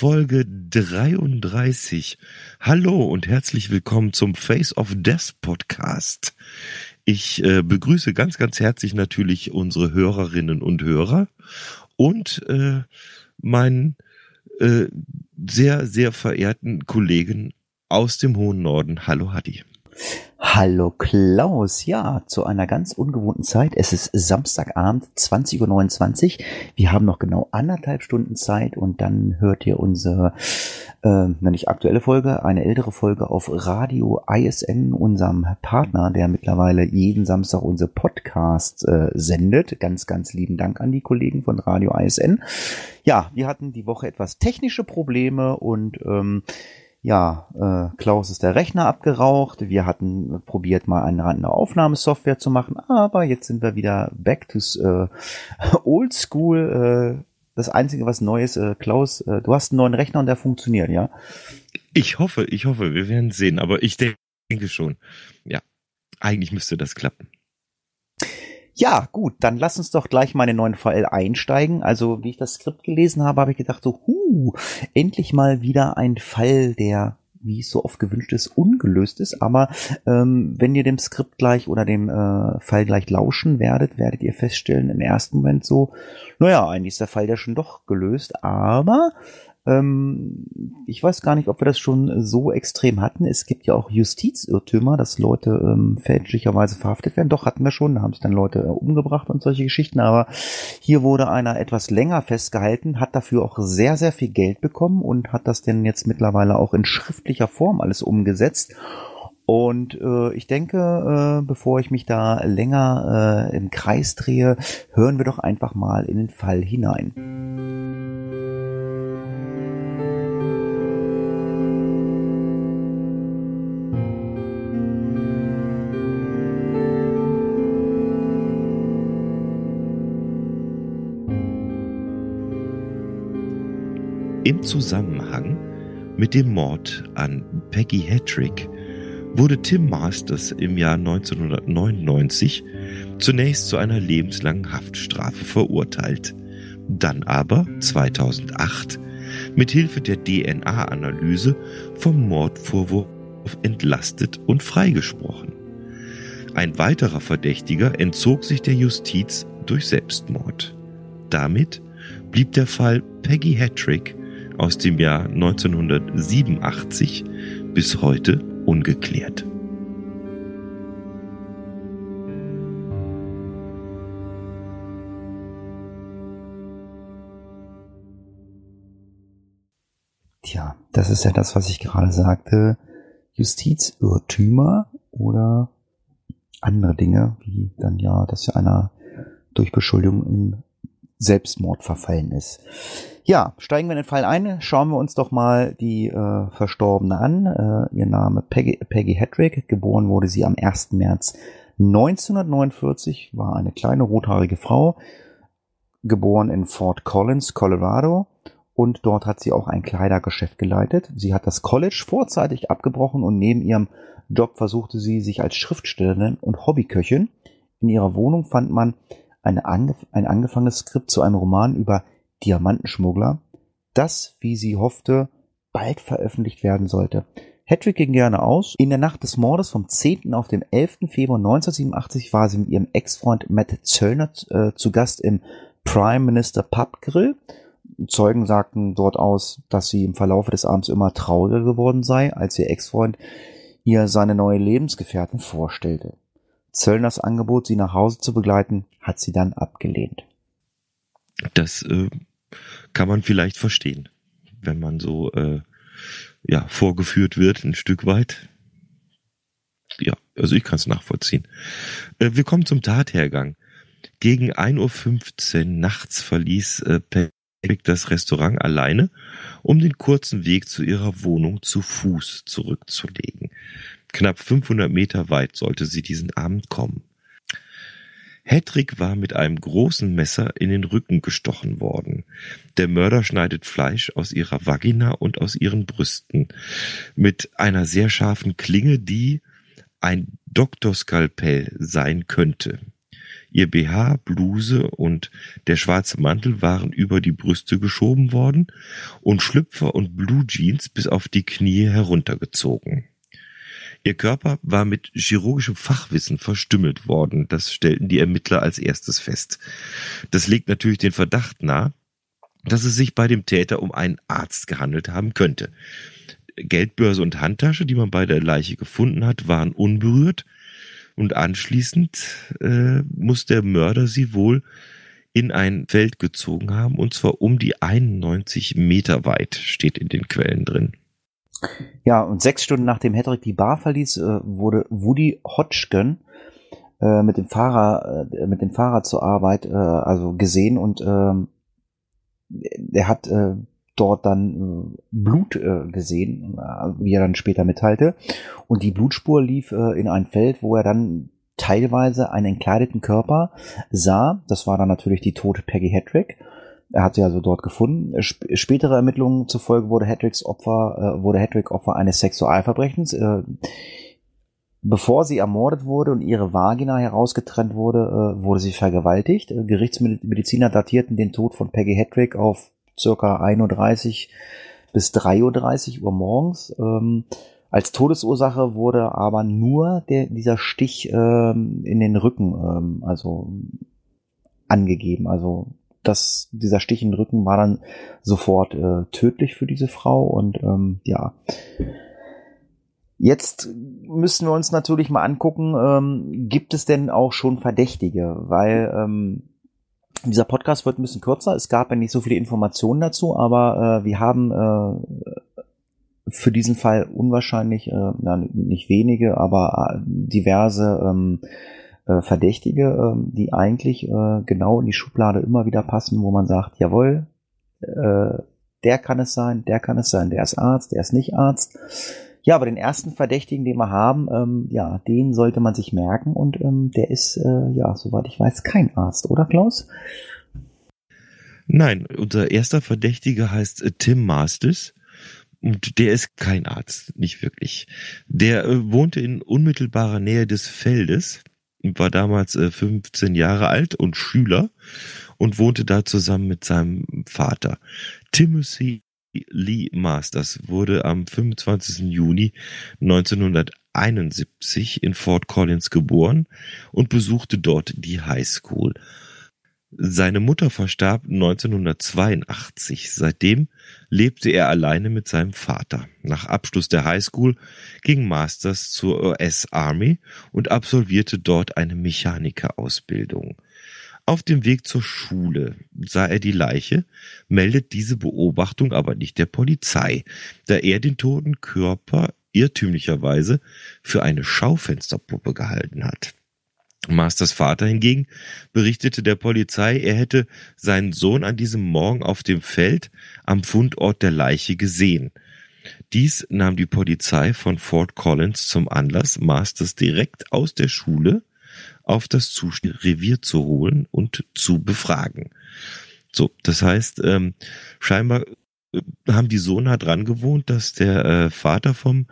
Folge 33. Hallo und herzlich willkommen zum Face of Death Podcast. Ich äh, begrüße ganz, ganz herzlich natürlich unsere Hörerinnen und Hörer und äh, meinen äh, sehr, sehr verehrten Kollegen aus dem hohen Norden. Hallo Hadi. Hallo Klaus, ja, zu einer ganz ungewohnten Zeit. Es ist Samstagabend, 20.29 Uhr. Wir haben noch genau anderthalb Stunden Zeit und dann hört ihr unsere, äh, nicht aktuelle Folge, eine ältere Folge auf Radio ISN, unserem Partner, der mittlerweile jeden Samstag unsere Podcast äh, sendet. Ganz, ganz lieben Dank an die Kollegen von Radio ISN. Ja, wir hatten die Woche etwas technische Probleme und ähm, ja, äh, Klaus ist der Rechner abgeraucht. Wir hatten probiert, mal eine, eine Aufnahmesoftware zu machen, aber jetzt sind wir wieder back to äh, old school. Äh, das Einzige, was neu ist, äh, Klaus, äh, du hast einen neuen Rechner und der funktioniert, ja? Ich hoffe, ich hoffe, wir werden sehen, aber ich denke schon. Ja, eigentlich müsste das klappen. Ja, gut, dann lass uns doch gleich mal in den neuen Fall einsteigen. Also, wie ich das Skript gelesen habe, habe ich gedacht so, huh, endlich mal wieder ein Fall, der wie es so oft gewünscht ist, ungelöst ist. Aber ähm, wenn ihr dem Skript gleich oder dem äh, Fall gleich lauschen werdet, werdet ihr feststellen im ersten Moment so, naja, eigentlich ist der Fall ja schon doch gelöst, aber ich weiß gar nicht, ob wir das schon so extrem hatten. Es gibt ja auch Justizirrtümer, dass Leute ähm, fälschlicherweise verhaftet werden. Doch hatten wir schon, da haben sich dann Leute äh, umgebracht und solche Geschichten. Aber hier wurde einer etwas länger festgehalten, hat dafür auch sehr, sehr viel Geld bekommen und hat das denn jetzt mittlerweile auch in schriftlicher Form alles umgesetzt. Und äh, ich denke, äh, bevor ich mich da länger äh, im Kreis drehe, hören wir doch einfach mal in den Fall hinein. Im Zusammenhang mit dem Mord an Peggy Hattrick wurde Tim Masters im Jahr 1999 zunächst zu einer lebenslangen Haftstrafe verurteilt, dann aber 2008 mit Hilfe der DNA-Analyse vom Mordvorwurf entlastet und freigesprochen. Ein weiterer Verdächtiger entzog sich der Justiz durch Selbstmord. Damit blieb der Fall Peggy Hattrick aus dem Jahr 1987 bis heute ungeklärt. Tja, das ist ja das, was ich gerade sagte. Justizirrtümer oder andere Dinge, wie dann ja, dass ja einer durch Beschuldigung in Selbstmord verfallen ist. Ja, steigen wir in den Fall ein. Schauen wir uns doch mal die äh, Verstorbene an. Äh, ihr Name Peggy, Peggy Hedrick. Geboren wurde sie am 1. März 1949. War eine kleine rothaarige Frau. Geboren in Fort Collins, Colorado. Und dort hat sie auch ein Kleidergeschäft geleitet. Sie hat das College vorzeitig abgebrochen und neben ihrem Job versuchte sie sich als Schriftstellerin und Hobbyköchin. In ihrer Wohnung fand man eine ein angefangenes Skript zu einem Roman über Diamantenschmuggler, das, wie sie hoffte, bald veröffentlicht werden sollte. Hedrick ging gerne aus. In der Nacht des Mordes vom 10. auf den 11. Februar 1987 war sie mit ihrem Ex-Freund Matt Zöllner äh, zu Gast im Prime Minister Pub Grill. Zeugen sagten dort aus, dass sie im Verlaufe des Abends immer trauriger geworden sei, als ihr Ex-Freund ihr seine neue Lebensgefährtin vorstellte. Zöllners Angebot, sie nach Hause zu begleiten, hat sie dann abgelehnt. Das äh, kann man vielleicht verstehen, wenn man so äh, ja vorgeführt wird, ein Stück weit. Ja, also ich kann es nachvollziehen. Äh, wir kommen zum Tathergang. Gegen 1.15 Uhr nachts verließ äh, das Restaurant alleine, um den kurzen Weg zu ihrer Wohnung zu Fuß zurückzulegen. Knapp 500 Meter weit sollte sie diesen Abend kommen. Hedrick war mit einem großen Messer in den Rücken gestochen worden. Der Mörder schneidet Fleisch aus ihrer Vagina und aus ihren Brüsten mit einer sehr scharfen Klinge, die ein Doktorskalpell sein könnte. Ihr BH, Bluse und der schwarze Mantel waren über die Brüste geschoben worden und Schlüpfer und Blue Jeans bis auf die Knie heruntergezogen. Ihr Körper war mit chirurgischem Fachwissen verstümmelt worden, das stellten die Ermittler als erstes fest. Das legt natürlich den Verdacht nahe, dass es sich bei dem Täter um einen Arzt gehandelt haben könnte. Geldbörse und Handtasche, die man bei der Leiche gefunden hat, waren unberührt und anschließend äh, muss der Mörder sie wohl in ein Feld gezogen haben und zwar um die 91 Meter weit, steht in den Quellen drin. Ja, und sechs Stunden nachdem Hedrick die Bar verließ, äh, wurde Woody Hodgkin äh, mit dem Fahrer, äh, mit dem Fahrrad zur Arbeit, also gesehen und ähm, er hat dort dann Blut gesehen, wie er dann später mitteilte. Und die Blutspur lief in ein Feld, wo er dann teilweise einen entkleideten Körper sah. Das war dann natürlich die tote Peggy Hedrick. Er hat sie also dort gefunden. Sp spätere Ermittlungen zufolge wurde Hedricks Opfer, äh, wurde Hedrick Opfer eines Sexualverbrechens. Äh, bevor sie ermordet wurde und ihre Vagina herausgetrennt wurde, äh, wurde sie vergewaltigt. Äh, Gerichtsmediziner datierten den Tod von Peggy Hedrick auf circa 31 bis 3.30 Uhr morgens. Ähm, als Todesursache wurde aber nur der, dieser Stich ähm, in den Rücken ähm, also angegeben. Also das, dieser Stich in den Rücken war dann sofort äh, tödlich für diese Frau und ähm, ja. Jetzt müssen wir uns natürlich mal angucken, ähm, gibt es denn auch schon Verdächtige? Weil ähm, dieser Podcast wird ein bisschen kürzer. Es gab ja nicht so viele Informationen dazu, aber äh, wir haben äh, für diesen Fall unwahrscheinlich, äh, na, nicht wenige, aber äh, diverse ähm, äh, Verdächtige, äh, die eigentlich äh, genau in die Schublade immer wieder passen, wo man sagt, jawohl, äh, der kann es sein, der kann es sein, der ist Arzt, der ist nicht Arzt. Ja, aber den ersten Verdächtigen, den wir haben, ähm, ja, den sollte man sich merken und ähm, der ist, äh, ja, soweit ich weiß, kein Arzt, oder Klaus? Nein, unser erster Verdächtiger heißt äh, Tim Masters und der ist kein Arzt, nicht wirklich. Der äh, wohnte in unmittelbarer Nähe des Feldes war damals äh, 15 Jahre alt und Schüler und wohnte da zusammen mit seinem Vater. Timothy Lee Masters wurde am 25. Juni 1971 in Fort Collins geboren und besuchte dort die High School. Seine Mutter verstarb 1982. Seitdem lebte er alleine mit seinem Vater. Nach Abschluss der High School ging Masters zur US Army und absolvierte dort eine Mechanikerausbildung. Auf dem Weg zur Schule sah er die Leiche, meldet diese Beobachtung aber nicht der Polizei, da er den toten Körper irrtümlicherweise für eine Schaufensterpuppe gehalten hat. Masters Vater hingegen berichtete der Polizei, er hätte seinen Sohn an diesem Morgen auf dem Feld am Fundort der Leiche gesehen. Dies nahm die Polizei von Fort Collins zum Anlass, Masters direkt aus der Schule auf das Revier zu holen und zu befragen. So, das heißt, ähm, scheinbar äh, haben die so nah dran gewohnt, dass der äh, Vater vom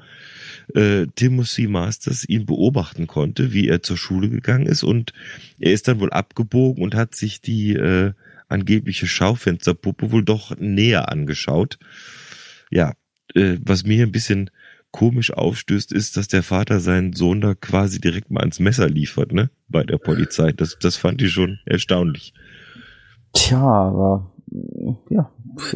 äh, Timothy Masters ihn beobachten konnte, wie er zur Schule gegangen ist und er ist dann wohl abgebogen und hat sich die äh, angebliche Schaufensterpuppe wohl doch näher angeschaut. Ja, äh, was mir ein bisschen komisch aufstößt, ist, dass der Vater seinen Sohn da quasi direkt mal ans Messer liefert, ne? Bei der Polizei. Das, das fand ich schon erstaunlich. Tja, aber ja,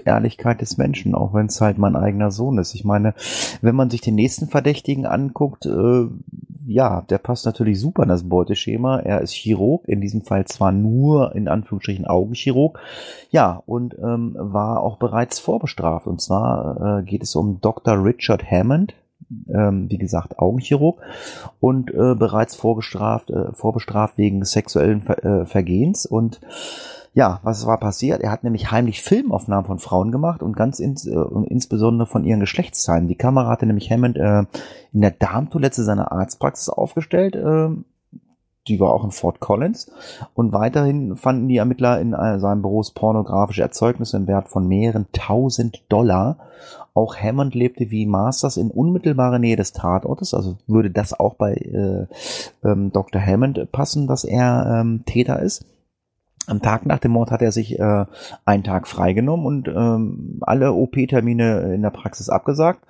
Ehrlichkeit des Menschen, auch wenn es halt mein eigener Sohn ist. Ich meine, wenn man sich den nächsten Verdächtigen anguckt, äh, ja, der passt natürlich super in das Beuteschema. Er ist Chirurg, in diesem Fall zwar nur in Anführungsstrichen Augenchirurg, ja, und ähm, war auch bereits vorbestraft. Und zwar äh, geht es um Dr. Richard Hammond, ähm, wie gesagt, Augenchirurg und äh, bereits vorgestraft, äh, vorbestraft wegen sexuellen Ver äh, Vergehens und Ja, was war passiert? Er hat nämlich heimlich Filmaufnahmen von Frauen gemacht und ganz ins, äh, insbesondere von ihren Geschlechtsteilen. Die Kamera hatte nämlich Hammond äh, in der Darmtoilette seiner Arztpraxis aufgestellt. Äh, die war auch in Fort Collins. Und weiterhin fanden die Ermittler in äh, seinem Büro pornografische Erzeugnisse im Wert von mehreren tausend Dollar. Auch Hammond lebte wie Masters in unmittelbarer Nähe des Tatortes, also würde das auch bei äh, ähm, Dr. Hammond passen, dass er ähm, Täter ist. Am Tag nach dem Mord hat er sich äh, einen Tag freigenommen und ähm, alle OP-Termine in der Praxis abgesagt.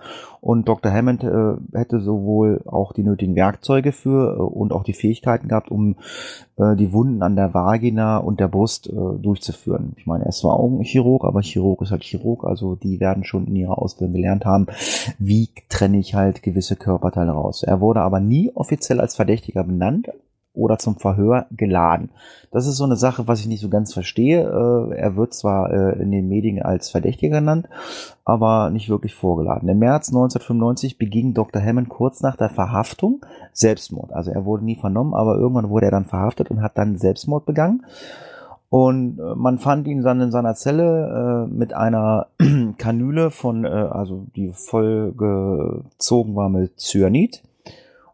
Und Dr. Hammond äh, hätte sowohl auch die nötigen Werkzeuge für äh, und auch die Fähigkeiten gehabt, um äh, die Wunden an der Vagina und der Brust äh, durchzuführen. Ich meine, er ist zwar auch ein Chirurg, aber Chirurg ist halt Chirurg, also die werden schon in ihrer Ausbildung gelernt haben, wie trenne ich halt gewisse Körperteile raus. Er wurde aber nie offiziell als Verdächtiger benannt, oder zum Verhör geladen. Das ist so eine Sache, was ich nicht so ganz verstehe. Äh, er wird zwar äh, in den Medien als Verdächtiger genannt, aber nicht wirklich vorgeladen. Im März 1995 beging Dr. Hammond kurz nach der Verhaftung Selbstmord. Also er wurde nie vernommen, aber irgendwann wurde er dann verhaftet und hat dann Selbstmord begangen. Und äh, man fand ihn dann in seiner Zelle äh, mit einer Kanüle von, äh, also die voll gezogen war mit Cyanid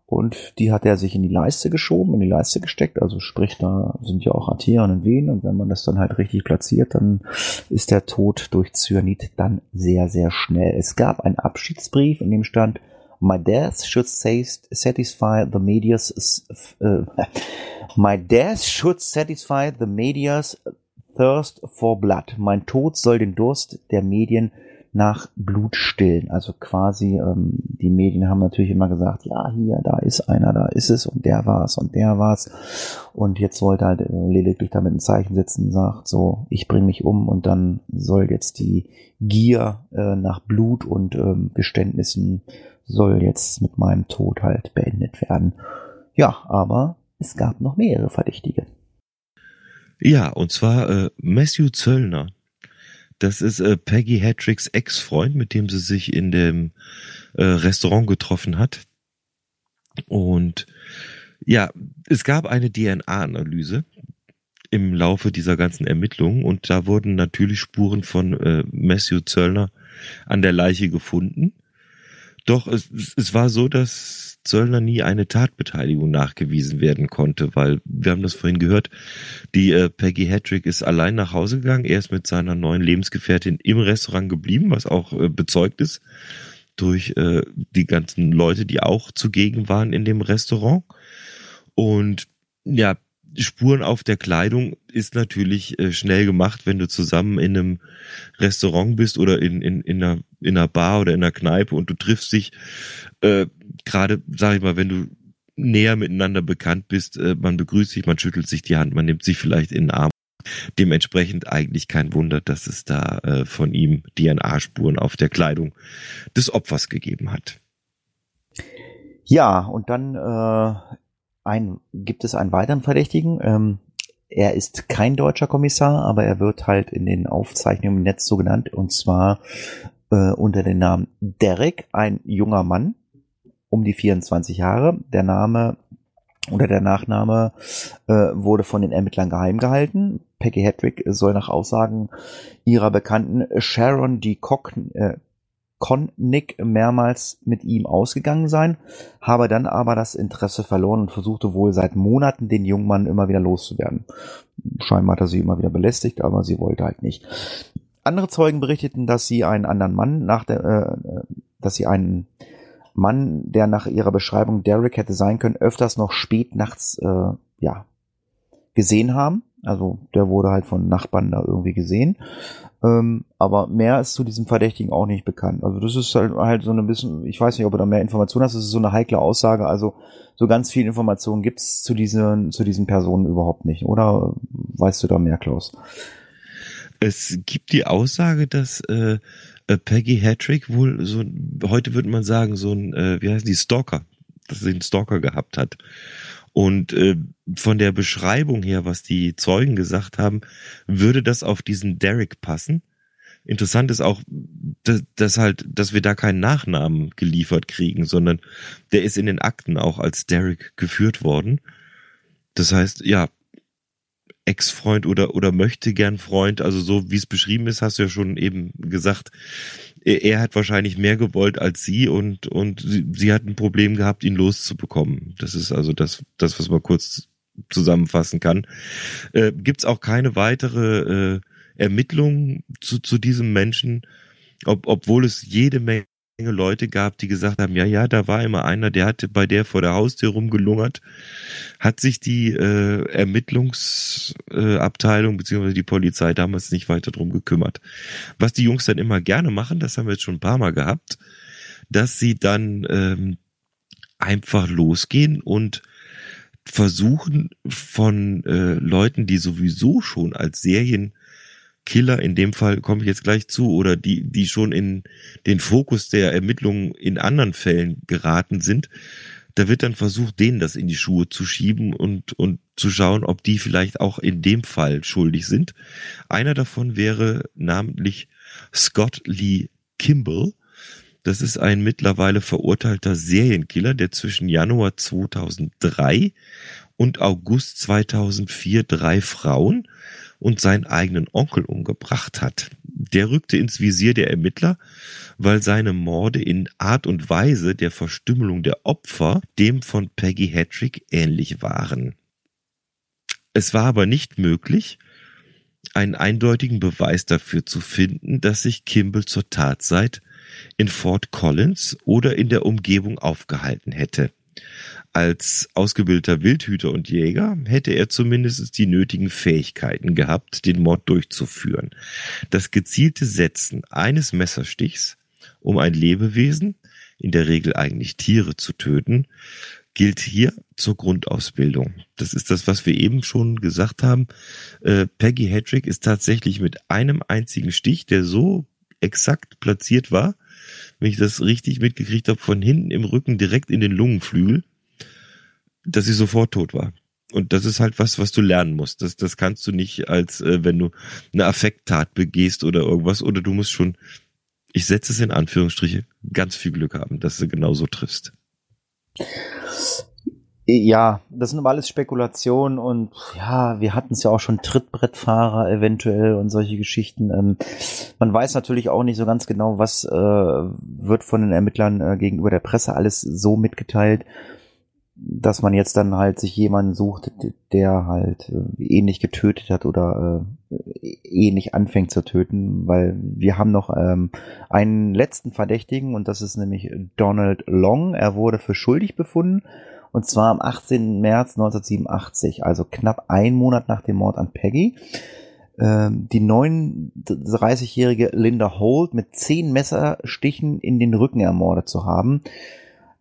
und die hat er sich in die Leiste geschoben, in die Leiste gesteckt. Also sprich, da sind ja auch Arterien und Venen. Und wenn man das dann halt richtig platziert, dann ist der Tod durch Cyanid dann sehr, sehr schnell. Es gab einen Abschiedsbrief, in dem stand, My death should satisfy the media's, uh, my death should satisfy the media's thirst for blood. Mein Tod soll den Durst der Medien nach Blut stillen. Also quasi, ähm, die Medien haben natürlich immer gesagt, ja, hier, da ist einer, da ist es und der war's und der war's. Und jetzt wollte halt äh, lediglich damit ein Zeichen setzen und sagt, so, ich bringe mich um und dann soll jetzt die Gier äh, nach Blut und ähm, Geständnissen soll jetzt mit meinem Tod halt beendet werden. Ja, aber es gab noch mehrere Verdächtige. Ja, und zwar äh, Matthew Zöllner. Das ist äh, Peggy Hattricks Ex-Freund, mit dem sie sich in dem äh, Restaurant getroffen hat. Und ja, es gab eine DNA-Analyse im Laufe dieser ganzen Ermittlungen und da wurden natürlich Spuren von äh, Matthew Zöllner an der Leiche gefunden. Doch es, es war so, dass Zöllner nie eine Tatbeteiligung nachgewiesen werden konnte, weil wir haben das vorhin gehört, die äh, Peggy Hattrick ist allein nach Hause gegangen, er ist mit seiner neuen Lebensgefährtin im Restaurant geblieben, was auch äh, bezeugt ist durch äh, die ganzen Leute, die auch zugegen waren in dem Restaurant. Und ja, Spuren auf der Kleidung ist natürlich äh, schnell gemacht, wenn du zusammen in einem Restaurant bist oder in, in, in, einer, in einer Bar oder in einer Kneipe und du triffst dich, äh, gerade, sag ich mal, wenn du näher miteinander bekannt bist, äh, man begrüßt sich, man schüttelt sich die Hand, man nimmt sich vielleicht in den Arm. Dementsprechend eigentlich kein Wunder, dass es da äh, von ihm DNA-Spuren auf der Kleidung des Opfers gegeben hat. Ja, und dann äh, ein, gibt es einen weiteren Verdächtigen. Ähm, er ist kein deutscher Kommissar, aber er wird halt in den Aufzeichnungen im Netz so genannt, und zwar äh, unter dem Namen Derek, ein junger Mann, um die 24 Jahre. Der Name oder der Nachname äh, wurde von den Ermittlern geheim gehalten. Peggy Hedrick soll nach Aussagen ihrer Bekannten Sharon D. Cock, äh, Connick mehrmals mit ihm ausgegangen sein, habe dann aber das Interesse verloren und versuchte wohl seit Monaten den jungen Mann immer wieder loszuwerden. Scheinbar hat er sie immer wieder belästigt, aber sie wollte halt nicht. Andere Zeugen berichteten, dass sie einen anderen Mann nach der, äh, dass sie einen Mann, der nach ihrer Beschreibung Derek hätte sein können, öfters noch spät nachts, äh, ja, gesehen haben. Also der wurde halt von Nachbarn da irgendwie gesehen. Ähm, aber mehr ist zu diesem Verdächtigen auch nicht bekannt. Also das ist halt, halt so ein bisschen, ich weiß nicht, ob du da mehr Informationen hast, das ist so eine heikle Aussage. Also so ganz viel Informationen gibt's zu diesen, zu diesen Personen überhaupt nicht. Oder weißt du da mehr, Klaus? Es gibt die Aussage, dass äh, äh Peggy Hattrick wohl so, heute würde man sagen, so ein, äh, wie heißt die, Stalker, dass sie einen Stalker gehabt hat. Und äh, von der Beschreibung her, was die Zeugen gesagt haben, würde das auf diesen Derek passen. Interessant ist auch, dass, dass halt, dass wir da keinen Nachnamen geliefert kriegen, sondern der ist in den Akten auch als Derek geführt worden. Das heißt, ja, Ex-Freund oder, oder möchte gern Freund, also so wie es beschrieben ist, hast du ja schon eben gesagt, er, er hat wahrscheinlich mehr gewollt als sie und, und sie, sie hat ein Problem gehabt, ihn loszubekommen. Das ist also das, das, was man kurz zusammenfassen kann. Äh, Gibt es auch keine weitere äh, Ermittlung zu, zu diesem Menschen, ob, obwohl es jede Menge Leute gab, die gesagt haben, ja, ja, da war immer einer, der hatte bei der vor der Haustür rumgelungert, hat sich die äh, Ermittlungsabteilung äh, beziehungsweise die Polizei damals nicht weiter drum gekümmert. Was die Jungs dann immer gerne machen, das haben wir jetzt schon ein paar Mal gehabt, dass sie dann ähm, einfach losgehen und versuchen von äh, Leuten, die sowieso schon als Serien Killer, in dem Fall komme ich jetzt gleich zu, oder die, die schon in den Fokus der Ermittlungen in anderen Fällen geraten sind, da wird dann versucht, denen das in die Schuhe zu schieben und, und zu schauen, ob die vielleicht auch in dem Fall schuldig sind. Einer davon wäre namentlich Scott Lee Kimball. Das ist ein mittlerweile verurteilter Serienkiller, der zwischen Januar 2003 und August 2004 drei Frauen und seinen eigenen Onkel umgebracht hat. Der rückte ins Visier der Ermittler, weil seine Morde in Art und Weise der Verstümmelung der Opfer dem von Peggy Hattrick ähnlich waren. Es war aber nicht möglich, einen eindeutigen Beweis dafür zu finden, dass sich Kimball zur Tatzeit in Fort Collins oder in der Umgebung aufgehalten hätte. Als ausgebildeter Wildhüter und Jäger hätte er zumindest die nötigen Fähigkeiten gehabt, den Mord durchzuführen. Das gezielte Setzen eines Messerstichs, um ein Lebewesen, in der Regel eigentlich Tiere zu töten, gilt hier zur Grundausbildung. Das ist das, was wir eben schon gesagt haben. Äh, Peggy Hedrick ist tatsächlich mit einem einzigen Stich, der so exakt platziert war, wenn ich das richtig mitgekriegt habe, von hinten im Rücken direkt in den Lungenflügel, dass sie sofort tot war. Und das ist halt was, was du lernen musst. Das, das kannst du nicht als, äh, wenn du eine Affekttat begehst oder irgendwas, oder du musst schon, ich setze es in Anführungsstriche, ganz viel Glück haben, dass du genauso triffst. Ja, das sind aber alles Spekulationen und ja, wir hatten es ja auch schon Trittbrettfahrer eventuell und solche Geschichten. Ähm, man weiß natürlich auch nicht so ganz genau, was äh, wird von den Ermittlern äh, gegenüber der Presse alles so mitgeteilt dass man jetzt dann halt sich jemanden sucht, der halt äh, ähnlich getötet hat oder äh, ähnlich anfängt zu töten, weil wir haben noch ähm, einen letzten Verdächtigen und das ist nämlich Donald Long. Er wurde für schuldig befunden und zwar am 18. März 1987, also knapp ein Monat nach dem Mord an Peggy. Ähm, die 39-jährige Linda Holt mit zehn Messerstichen in den Rücken ermordet zu haben.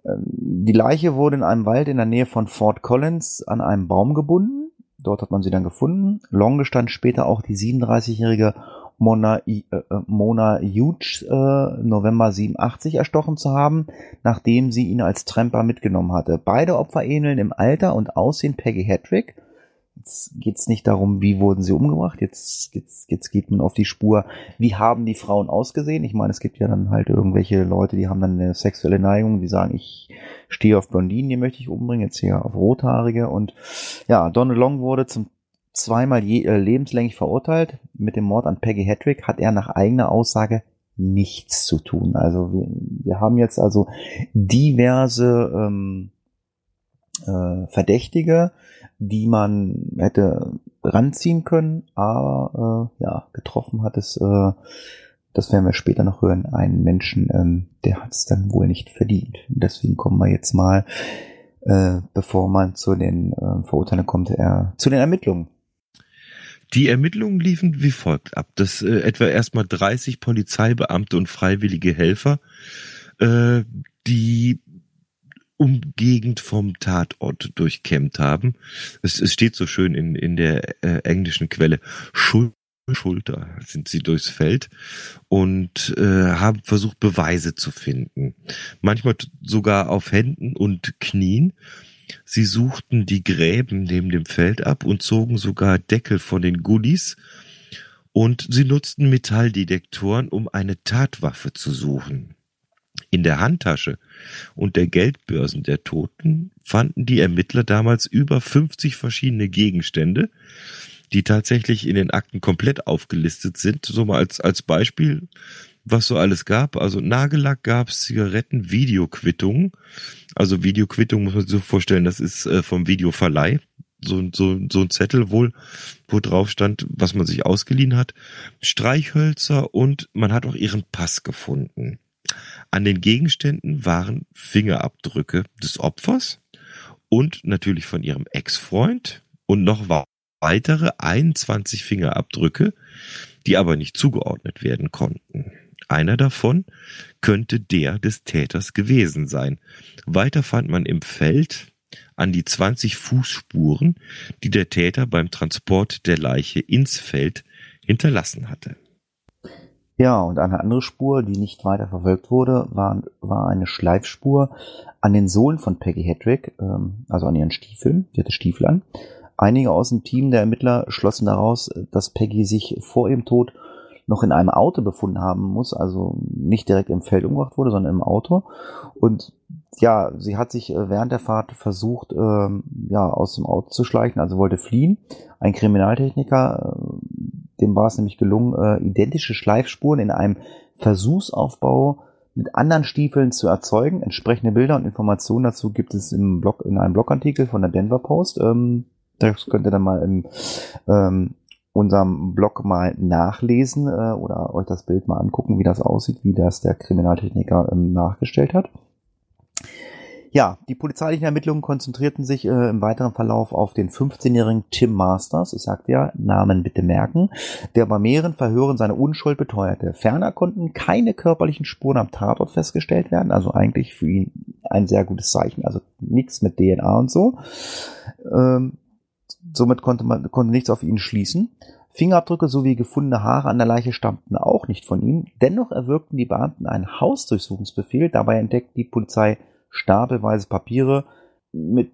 Ähm, die Leiche wurde in einem Wald in der Nähe von Fort Collins an einem Baum gebunden. Dort hat man sie dann gefunden. Long gestand später auch die 37-jährige Mona, äh, äh, Mona Huge äh, November 87 erstochen zu haben, nachdem sie ihn als Tramper mitgenommen hatte. Beide Opfer ähneln im Alter und Aussehen Peggy Hedrick. Jetzt geht es nicht darum, wie wurden sie umgebracht. Jetzt, jetzt, jetzt geht man auf die Spur, wie haben die Frauen ausgesehen. Ich meine, es gibt ja dann halt irgendwelche Leute, die haben dann eine sexuelle Neigung, die sagen, ich stehe auf Blondinen, die möchte ich umbringen, jetzt hier auf Rothaarige. Und ja, Donald Long wurde zum zweimal je, äh, lebenslänglich verurteilt. Mit dem Mord an Peggy Hedrick hat er nach eigener Aussage nichts zu tun. Also wir, wir haben jetzt also diverse ähm, äh, Verdächtige, die man hätte ranziehen können, aber äh, ja, getroffen hat es, äh, das werden wir später noch hören, einen Menschen, ähm, der hat es dann wohl nicht verdient. Und deswegen kommen wir jetzt mal, äh, bevor man zu den äh, Verurteilungen kommt, äh, zu den Ermittlungen. Die Ermittlungen liefen wie folgt ab, dass äh, etwa erstmal 30 Polizeibeamte und freiwillige Helfer äh, die Umgegend vom Tatort durchkämmt haben. Es, es steht so schön in, in der äh, englischen Quelle. Schul Schulter sind sie durchs Feld und äh, haben versucht, Beweise zu finden. Manchmal sogar auf Händen und Knien. Sie suchten die Gräben neben dem Feld ab und zogen sogar Deckel von den Goodies. Und sie nutzten Metalldetektoren, um eine Tatwaffe zu suchen. In der Handtasche und der Geldbörsen der Toten fanden die Ermittler damals über 50 verschiedene Gegenstände, die tatsächlich in den Akten komplett aufgelistet sind. So mal als, als Beispiel, was so alles gab. Also Nagellack gab's, Zigaretten, Videoquittungen. Also Videoquittung muss man sich so vorstellen, das ist äh, vom Videoverleih. So, so, so ein Zettel wohl, wo drauf stand, was man sich ausgeliehen hat. Streichhölzer und man hat auch ihren Pass gefunden. An den Gegenständen waren Fingerabdrücke des Opfers und natürlich von ihrem Ex-Freund und noch weitere 21 Fingerabdrücke, die aber nicht zugeordnet werden konnten. Einer davon könnte der des Täters gewesen sein. Weiter fand man im Feld an die 20 Fußspuren, die der Täter beim Transport der Leiche ins Feld hinterlassen hatte. Ja, und eine andere Spur, die nicht weiter verfolgt wurde, war, war eine Schleifspur an den Sohlen von Peggy Hedrick, ähm, also an ihren Stiefeln. Die hatte Stiefel an. Einige aus dem Team der Ermittler schlossen daraus, dass Peggy sich vor ihrem Tod noch in einem Auto befunden haben muss, also nicht direkt im Feld umgebracht wurde, sondern im Auto. Und ja, sie hat sich äh, während der Fahrt versucht, ähm, ja, aus dem Auto zu schleichen, also wollte fliehen. Ein Kriminaltechniker, äh, dem war es nämlich gelungen, äh, identische Schleifspuren in einem Versuchsaufbau mit anderen Stiefeln zu erzeugen. Entsprechende Bilder und Informationen dazu gibt es im Blog, in einem Blogartikel von der Denver Post. Ähm, das könnt ihr dann mal im ähm, unserem Blog mal nachlesen äh, oder euch das Bild mal angucken, wie das aussieht, wie das der Kriminaltechniker ähm, nachgestellt hat. Ja, die polizeilichen Ermittlungen konzentrierten sich äh, im weiteren Verlauf auf den 15-jährigen Tim Masters, ich sagte ja, Namen bitte merken, der bei mehreren Verhören seine Unschuld beteuerte. Ferner konnten keine körperlichen Spuren am Tatort festgestellt werden, also eigentlich für ihn ein sehr gutes Zeichen, also nichts mit DNA und so. Ähm, somit konnte man konnte nichts auf ihn schließen. Fingerabdrücke sowie gefundene Haare an der Leiche stammten auch nicht von ihm. Dennoch erwirkten die Beamten einen Hausdurchsuchungsbefehl. Dabei entdeckt die Polizei stapelweise Papiere mit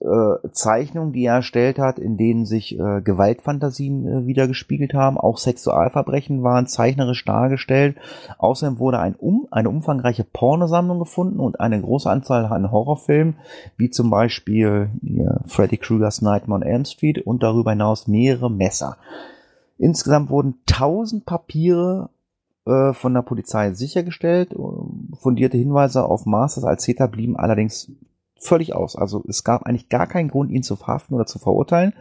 äh, Zeichnungen, die er erstellt hat, in denen sich äh, Gewaltfantasien äh, wiedergespiegelt haben. Auch Sexualverbrechen waren zeichnerisch dargestellt. Außerdem wurde ein um, eine umfangreiche Pornosammlung gefunden und eine große Anzahl an Horrorfilmen, wie zum Beispiel ja, Freddy Krueger's Nightmare on Elm Street und darüber hinaus mehrere Messer. Insgesamt wurden tausend Papiere äh, von der Polizei sichergestellt. Fundierte Hinweise auf Masters als Täter blieben allerdings völlig aus. Also es gab eigentlich gar keinen Grund, ihn zu verhaften oder zu verurteilen.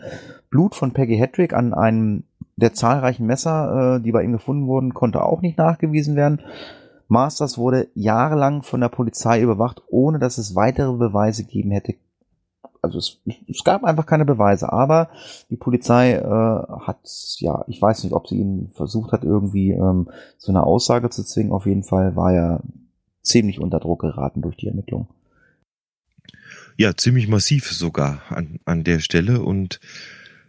Blut von Peggy Hedrick an einem der zahlreichen Messer, äh, die bei ihm gefunden wurden, konnte auch nicht nachgewiesen werden. Masters wurde jahrelang von der Polizei überwacht, ohne dass es weitere Beweise gegeben hätte. Also es, es gab einfach keine Beweise, aber die Polizei äh, hat, ja, ich weiß nicht, ob sie ihn versucht hat, irgendwie ähm, zu einer Aussage zu zwingen. Auf jeden Fall war er ziemlich unter Druck geraten durch die Ermittlung. Ja, ziemlich massiv sogar an, an der Stelle. Und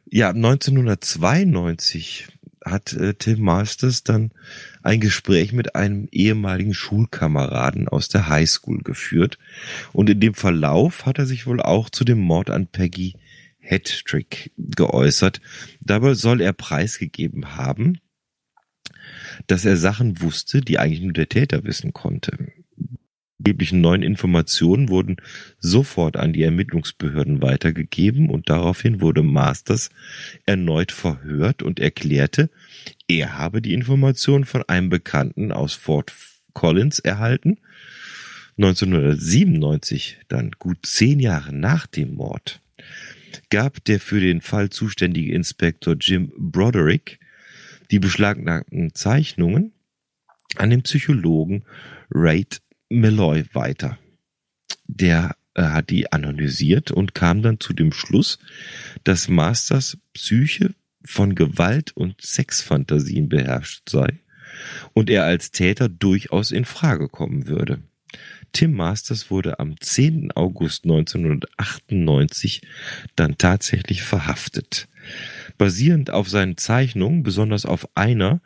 ja, 1992 hat äh, Tim Masters dann ein Gespräch mit einem ehemaligen Schulkameraden aus der Highschool geführt. Und in dem Verlauf hat er sich wohl auch zu dem Mord an Peggy Hattrick geäußert. Dabei soll er preisgegeben haben, dass er Sachen wusste, die eigentlich nur der Täter wissen konnte angeblichen neuen Informationen wurden sofort an die Ermittlungsbehörden weitergegeben und daraufhin wurde Masters erneut verhört und erklärte, er habe die Information von einem Bekannten aus Fort Collins erhalten. 1997, dann gut zehn Jahre nach dem Mord, gab der für den Fall zuständige Inspektor Jim Broderick die beschlagnahmten Zeichnungen an den Psychologen Raid Malloy weiter. Der äh, hat die analysiert und kam dann zu dem Schluss, dass Masters Psyche von Gewalt und Sexfantasien beherrscht sei und er als Täter durchaus in Frage kommen würde. Tim Masters wurde am 10. August 1998 dann tatsächlich verhaftet. Basierend auf seinen Zeichnungen, besonders auf einer,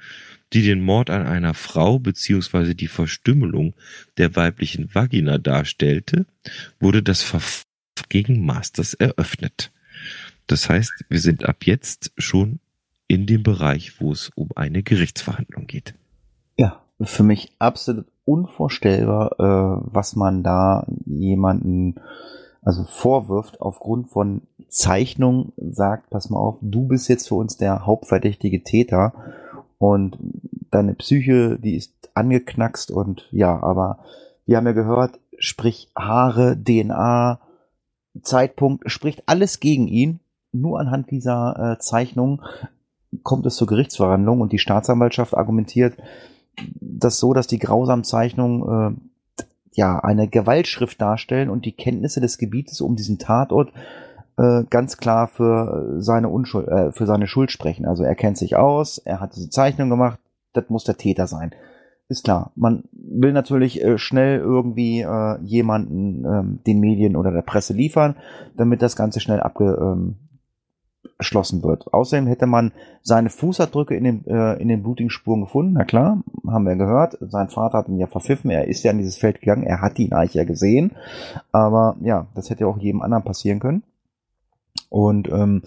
die den Mord an einer Frau bzw. die Verstümmelung der weiblichen Vagina darstellte, wurde das Verfahren gegen Masters eröffnet. Das heißt, wir sind ab jetzt schon in dem Bereich, wo es um eine Gerichtsverhandlung geht. Ja, für mich absolut unvorstellbar, äh, was man da jemanden also vorwirft aufgrund von Zeichnung, sagt, pass mal auf, du bist jetzt für uns der hauptverdächtige Täter und deine Psyche, die ist angeknackst und ja, aber wir haben ja gehört, sprich Haare, DNA, Zeitpunkt, spricht alles gegen ihn. Nur anhand dieser äh, Zeichnung kommt es zur Gerichtsverhandlung und die Staatsanwaltschaft argumentiert das so, dass die grausamen Zeichnungen äh, ja eine Gewaltschrift darstellen und die Kenntnisse des Gebietes um diesen Tatort äh, ganz klar für seine Unschuld, äh, für seine Schuld sprechen. Also er kennt sich aus, er hat diese Zeichnung gemacht, das muss der Täter sein. Ist klar. Man will natürlich äh, schnell irgendwie äh, jemanden ähm, den Medien oder der Presse liefern, damit das Ganze schnell abge, ähm, wird. Außerdem hätte man seine Fußabdrücke in den, äh, in den blutigen Spuren gefunden. Na klar, haben wir gehört. Sein Vater hat ihn ja verpfiffen. Er ist ja in dieses Feld gegangen. Er hat ihn eigentlich ja gesehen. Aber ja, das hätte auch jedem anderen passieren können. Und ähm,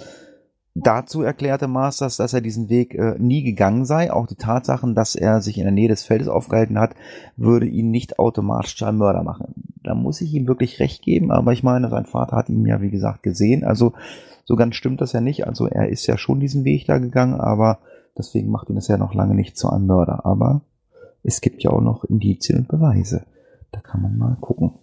dazu erklärte Masters, dass er diesen Weg äh, nie gegangen sei. Auch die Tatsachen, dass er sich in der Nähe des Feldes aufgehalten hat, würde ihn nicht automatisch zu einem Mörder machen. Da muss ich ihm wirklich recht geben. Aber ich meine, sein Vater hat ihn ja, wie gesagt, gesehen. Also so ganz stimmt das ja nicht. Also er ist ja schon diesen Weg da gegangen, aber deswegen macht ihn das ja noch lange nicht zu einem Mörder. Aber es gibt ja auch noch Indizien und Beweise. Da kann man mal gucken.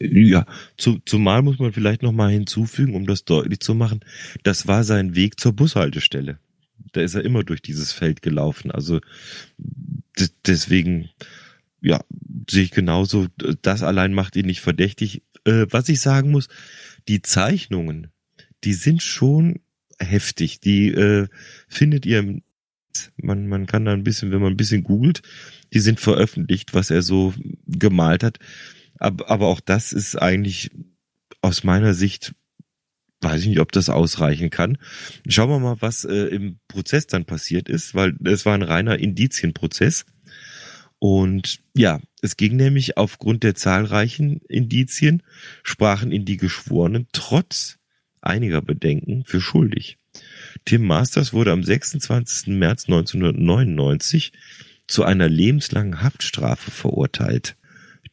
Ja, zu, zumal muss man vielleicht noch mal hinzufügen, um das deutlich zu machen, das war sein Weg zur Bushaltestelle. Da ist er immer durch dieses Feld gelaufen. Also deswegen, ja, sehe ich genauso, das allein macht ihn nicht verdächtig. Äh, was ich sagen muss, die Zeichnungen, die sind schon heftig. Die äh, findet ihr, man, man kann da ein bisschen, wenn man ein bisschen googelt, die sind veröffentlicht, was er so gemalt hat. Aber, auch das ist eigentlich aus meiner Sicht, weiß ich nicht, ob das ausreichen kann. Schauen wir mal, was äh, im Prozess dann passiert ist, weil es war ein reiner Indizienprozess. Und ja, es ging nämlich aufgrund der zahlreichen Indizien, sprachen ihn die Geschworenen trotz einiger Bedenken für schuldig. Tim Masters wurde am 26. März 1999 zu einer lebenslangen Haftstrafe verurteilt.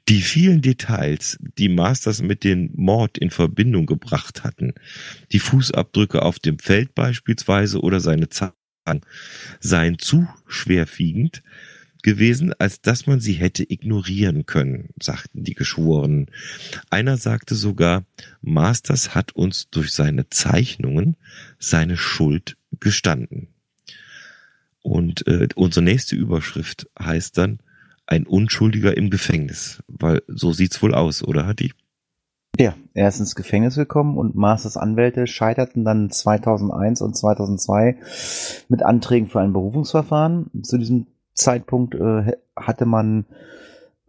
Die vielen Details, die Masters mit dem Mord in Verbindung gebracht hatten, die Fußabdrücke auf dem Feld beispielsweise oder seine Zahlen, seien zu schwerwiegend, gewesen, als dass man sie hätte ignorieren können, sagten die Geschworenen. Einer sagte sogar, Masters hat uns durch seine Zeichnungen seine Schuld gestanden. Und äh, unsere nächste Überschrift heißt dann, ein Unschuldiger im Gefängnis, weil so sieht's wohl aus, oder Hatti? Ja, er ist ins Gefängnis gekommen und Masters Anwälte scheiterten dann 2001 und 2002 mit Anträgen für ein Berufungsverfahren. Zu diesem Zeitpunkt äh, hatte man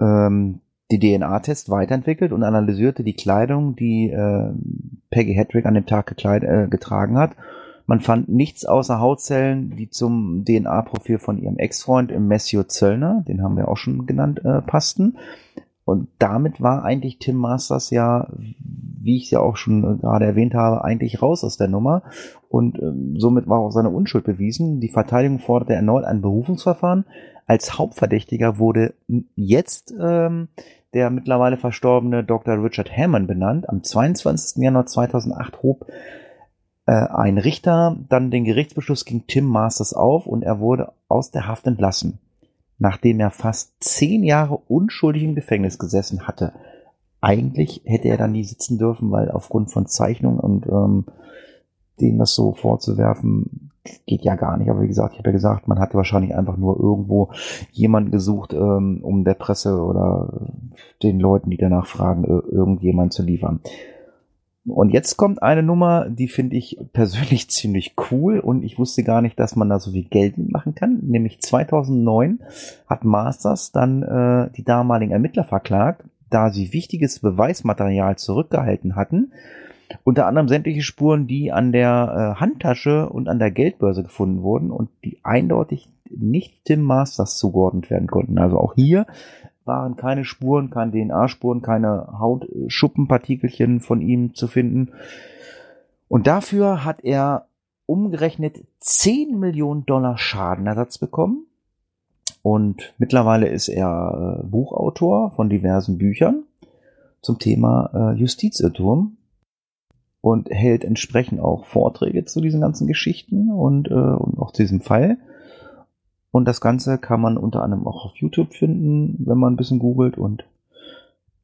ähm, die DNA-Test weiterentwickelt und analysierte die Kleidung, die äh, Peggy Hedrick an dem Tag gekleid, äh, getragen hat. Man fand nichts außer Hautzellen, die zum DNA-Profil von ihrem Ex-Freund Messio Zöllner, den haben wir auch schon genannt, äh, passten. Und damit war eigentlich Tim Masters ja, wie ich ja auch schon gerade erwähnt habe, eigentlich raus aus der Nummer. Und ähm, somit war auch seine Unschuld bewiesen. Die Verteidigung forderte erneut ein Berufungsverfahren. Als Hauptverdächtiger wurde jetzt ähm, der mittlerweile verstorbene Dr. Richard Hammond benannt. Am 22. Januar 2008 hob ein Richter dann den Gerichtsbeschluss gegen Tim Masters auf und er wurde aus der Haft entlassen nachdem er fast zehn Jahre unschuldig im Gefängnis gesessen hatte. Eigentlich hätte er dann nie sitzen dürfen, weil aufgrund von Zeichnungen und ähm, denen das so vorzuwerfen, geht ja gar nicht. Aber wie gesagt, ich habe ja gesagt, man hatte wahrscheinlich einfach nur irgendwo jemanden gesucht, ähm, um der Presse oder den Leuten, die danach fragen, irgendjemand zu liefern. Und jetzt kommt eine Nummer, die finde ich persönlich ziemlich cool und ich wusste gar nicht, dass man da so viel Geld mitmachen kann. Nämlich 2009 hat Masters dann äh, die damaligen Ermittler verklagt, da sie wichtiges Beweismaterial zurückgehalten hatten. Unter anderem sämtliche Spuren, die an der äh, Handtasche und an der Geldbörse gefunden wurden und die eindeutig nicht Tim Masters zugeordnet werden konnten. Also auch hier waren keine Spuren, keine DNA-Spuren, keine Hautschuppenpartikelchen von ihm zu finden. Und dafür hat er umgerechnet 10 Millionen Dollar Schadenersatz bekommen. Und mittlerweile ist er äh, Buchautor von diversen Büchern zum Thema äh, Justizirrtum. und hält entsprechend auch Vorträge zu diesen ganzen Geschichten und, äh, und auch zu diesem Fall. Und das Ganze kann man unter anderem auch auf YouTube finden, wenn man ein bisschen googelt. Und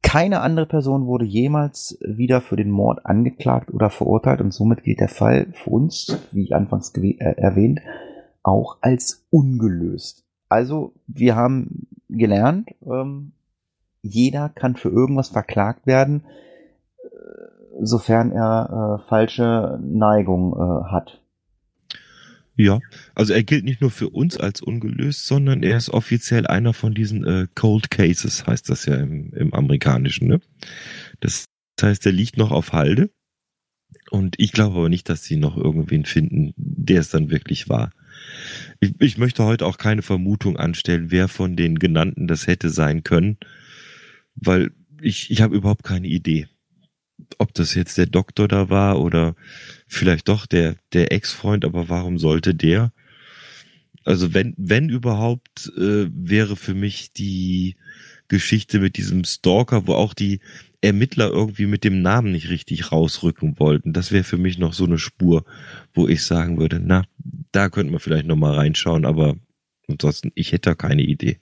keine andere Person wurde jemals wieder für den Mord angeklagt oder verurteilt. Und somit gilt der Fall für uns, wie ich anfangs äh, erwähnt, auch als ungelöst. Also wir haben gelernt, ähm, jeder kann für irgendwas verklagt werden, äh, sofern er äh, falsche Neigung äh, hat. Ja, also er gilt nicht nur für uns als ungelöst, sondern er ist offiziell einer von diesen äh, Cold Cases, heißt das ja im, im Amerikanischen. Ne? Das heißt, er liegt noch auf Halde. Und ich glaube aber nicht, dass sie noch irgendwen finden, der es dann wirklich war. Ich, ich möchte heute auch keine Vermutung anstellen, wer von den genannten das hätte sein können, weil ich, ich habe überhaupt keine Idee ob das jetzt der Doktor da war oder vielleicht doch der, der Ex-Freund, aber warum sollte der? Also wenn, wenn überhaupt, äh, wäre für mich die Geschichte mit diesem Stalker, wo auch die Ermittler irgendwie mit dem Namen nicht richtig rausrücken wollten. Das wäre für mich noch so eine Spur, wo ich sagen würde, na, da könnte man vielleicht noch mal reinschauen, aber ansonsten, ich hätte da keine Idee.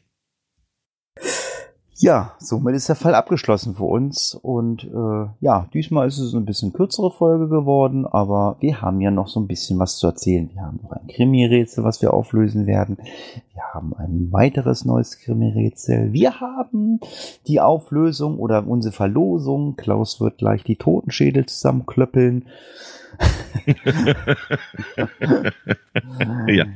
Ja, somit ist der Fall abgeschlossen für uns. Und äh, ja, diesmal ist es ein bisschen kürzere Folge geworden, aber wir haben ja noch so ein bisschen was zu erzählen. Wir haben noch ein Krimi-Rätsel, was wir auflösen werden. Wir haben ein weiteres neues Krimi-Rätsel. Wir haben die Auflösung oder unsere Verlosung. Klaus wird gleich die Totenschädel zusammenklöppeln. ja.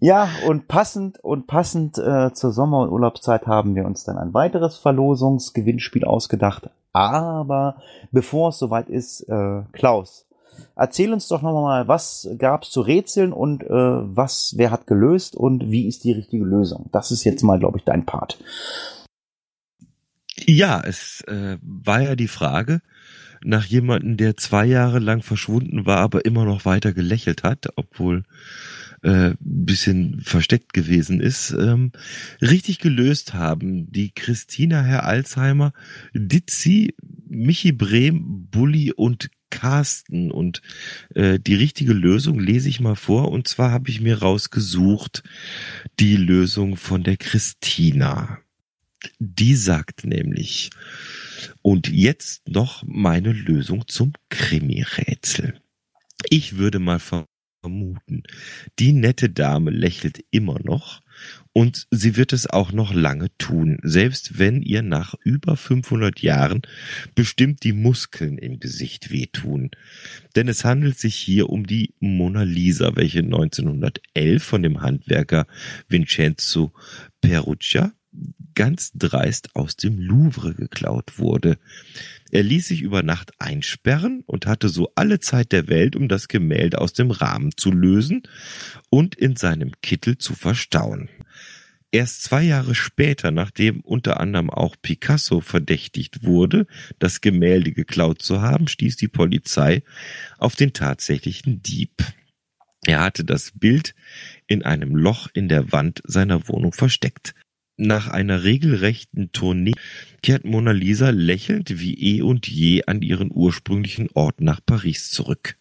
Ja, und passend und passend äh, zur Sommer- und Urlaubszeit haben wir uns dann ein weiteres Verlosungsgewinnspiel ausgedacht. Aber bevor es soweit ist, äh, Klaus, erzähl uns doch nochmal, was gab es zu rätseln und äh, was, wer hat gelöst und wie ist die richtige Lösung? Das ist jetzt mal, glaube ich, dein Part. Ja, es äh, war ja die Frage, nach jemandem, der zwei Jahre lang verschwunden war, aber immer noch weiter gelächelt hat, obwohl äh, bisschen versteckt gewesen ist, ähm, richtig gelöst haben. Die Christina Herr Alzheimer, Ditzi, Michi Brehm, Bulli und Carsten. Und äh, die richtige Lösung lese ich mal vor. Und zwar habe ich mir rausgesucht die Lösung von der Christina. Die sagt nämlich, und jetzt noch meine Lösung zum Krimi-Rätsel. Ich würde mal vermuten, die nette Dame lächelt immer noch und sie wird es auch noch lange tun, selbst wenn ihr nach über 500 Jahren bestimmt die Muskeln im Gesicht wehtun. Denn es handelt sich hier um die Mona Lisa, welche 1911 von dem Handwerker Vincenzo Perugia ganz dreist aus dem Louvre geklaut wurde. Er ließ sich über Nacht einsperren und hatte so alle Zeit der Welt, um das Gemälde aus dem Rahmen zu lösen und in seinem Kittel zu verstauen. Erst zwei Jahre später, nachdem unter anderem auch Picasso verdächtigt wurde, das Gemälde geklaut zu haben, stieß die Polizei auf den tatsächlichen Dieb. Er hatte das Bild in einem Loch in der Wand seiner Wohnung versteckt. Nach einer regelrechten Tournee kehrt Mona Lisa lächelnd wie eh und je an ihren ursprünglichen Ort nach Paris zurück.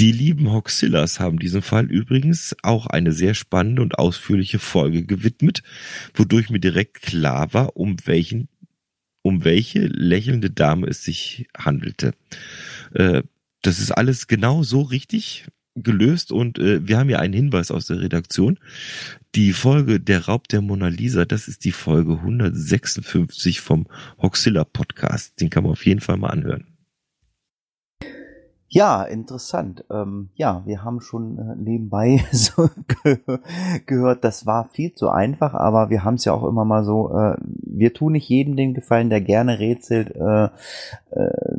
Die lieben Hoxillas haben diesem Fall übrigens auch eine sehr spannende und ausführliche Folge gewidmet, wodurch mir direkt klar war, um welchen, um welche lächelnde Dame es sich handelte. Äh, das ist alles genau so richtig gelöst und äh, wir haben ja einen Hinweis aus der Redaktion. Die Folge Der Raub der Mona Lisa, das ist die Folge 156 vom Hoxilla Podcast. Den kann man auf jeden Fall mal anhören. Ja, interessant. Ähm, ja, wir haben schon äh, nebenbei so ge gehört, das war viel zu einfach, aber wir haben es ja auch immer mal so, äh, wir tun nicht jedem den Gefallen, der gerne rätselt, äh, äh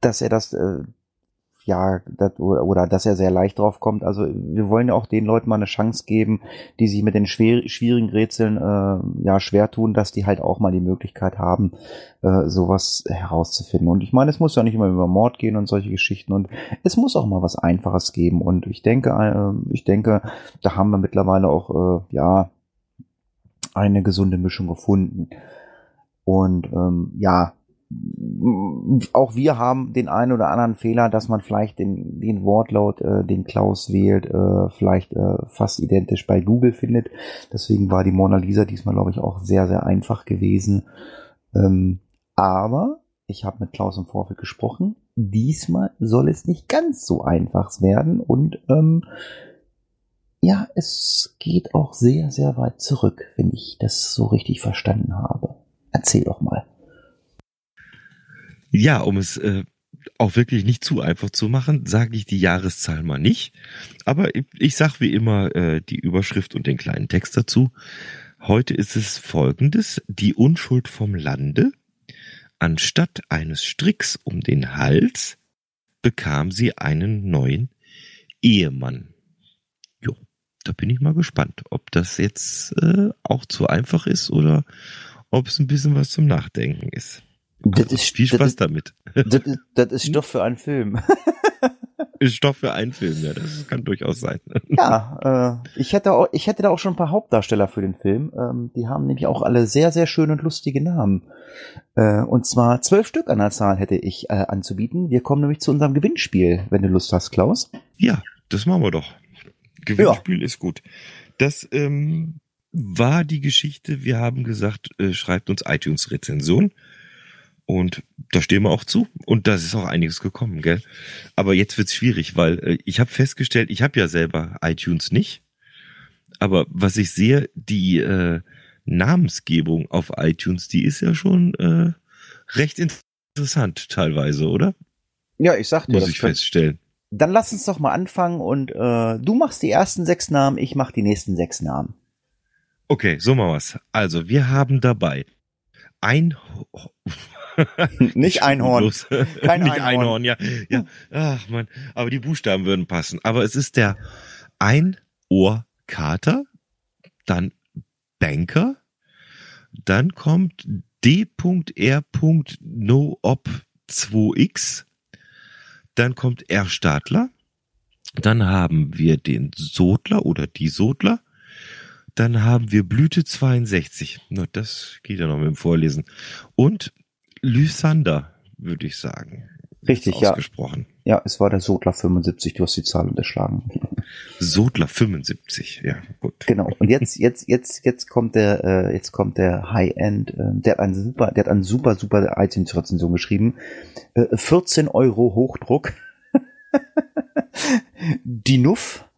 dass er das äh, ja, das, oder dass er sehr leicht drauf kommt. Also wir wollen ja auch den Leuten mal eine Chance geben, die sich mit den schwer, schwierigen Rätseln äh, ja schwer tun, dass die halt auch mal die Möglichkeit haben, äh, sowas herauszufinden. Und ich meine, es muss ja nicht immer über Mord gehen und solche Geschichten und es muss auch mal was Einfaches geben. Und ich denke, äh, ich denke, da haben wir mittlerweile auch äh, ja eine gesunde Mischung gefunden. Und ähm, ja, auch wir haben den einen oder anderen Fehler, dass man vielleicht den, den Wortlaut, äh, den Klaus wählt, äh, vielleicht äh, fast identisch bei Google findet. Deswegen war die Mona Lisa diesmal, glaube ich, auch sehr, sehr einfach gewesen. Ähm, aber ich habe mit Klaus im Vorfeld gesprochen. Diesmal soll es nicht ganz so einfach werden und ähm, ja, es geht auch sehr, sehr weit zurück, wenn ich das so richtig verstanden habe. Erzähl doch mal. Ja, um es äh, auch wirklich nicht zu einfach zu machen, sage ich die Jahreszahl mal nicht. Aber ich, ich sage wie immer äh, die Überschrift und den kleinen Text dazu. Heute ist es folgendes. Die Unschuld vom Lande. Anstatt eines Stricks um den Hals bekam sie einen neuen Ehemann. Jo, da bin ich mal gespannt, ob das jetzt äh, auch zu einfach ist oder ob es ein bisschen was zum Nachdenken ist. Das ist, viel Spaß damit. Das ist, das ist Stoff für einen Film. ist Stoff für einen Film, ja, das kann durchaus sein. Ja, äh, ich hätte auch, ich hätte da auch schon ein paar Hauptdarsteller für den Film. Ähm, die haben nämlich auch alle sehr, sehr schöne und lustige Namen. Äh, und zwar zwölf Stück an der Zahl hätte ich äh, anzubieten. Wir kommen nämlich zu unserem Gewinnspiel, wenn du Lust hast, Klaus. Ja, das machen wir doch. Gewinnspiel ja. ist gut. Das ähm, war die Geschichte. Wir haben gesagt, äh, schreibt uns iTunes-Rezension. Und da stehen wir auch zu. Und da ist auch einiges gekommen, gell? Aber jetzt wird's schwierig, weil äh, ich habe festgestellt, ich habe ja selber iTunes nicht. Aber was ich sehe, die äh, Namensgebung auf iTunes, die ist ja schon äh, recht interessant teilweise, oder? Ja, ich sag dir Muss ich feststellen. Dann lass uns doch mal anfangen und äh, du machst die ersten sechs Namen, ich mach die nächsten sechs Namen. Okay, so mal was. Also, wir haben dabei ein nicht Einhorn. Kein nicht Einhorn. Einhorn, ja. ja. Ach man, aber die Buchstaben würden passen. Aber es ist der Einohrkater, dann Banker, dann kommt D.R.NoOp2X, dann kommt R Stadler, dann haben wir den Sodler oder die Sodler, dann haben wir Blüte 62. Na, das geht ja noch mit dem Vorlesen. Und Lysander, würde ich sagen. Richtig, ja. Ja, es war der Sodler 75, du hast die Zahl unterschlagen. Sodler 75, ja, gut. Genau. Und jetzt, jetzt, jetzt, jetzt kommt der, äh, jetzt kommt der High-End, äh, der hat einen super, der hat einen super, super iTunes-Rezension geschrieben. Äh, 14 Euro Hochdruck. die Nuff.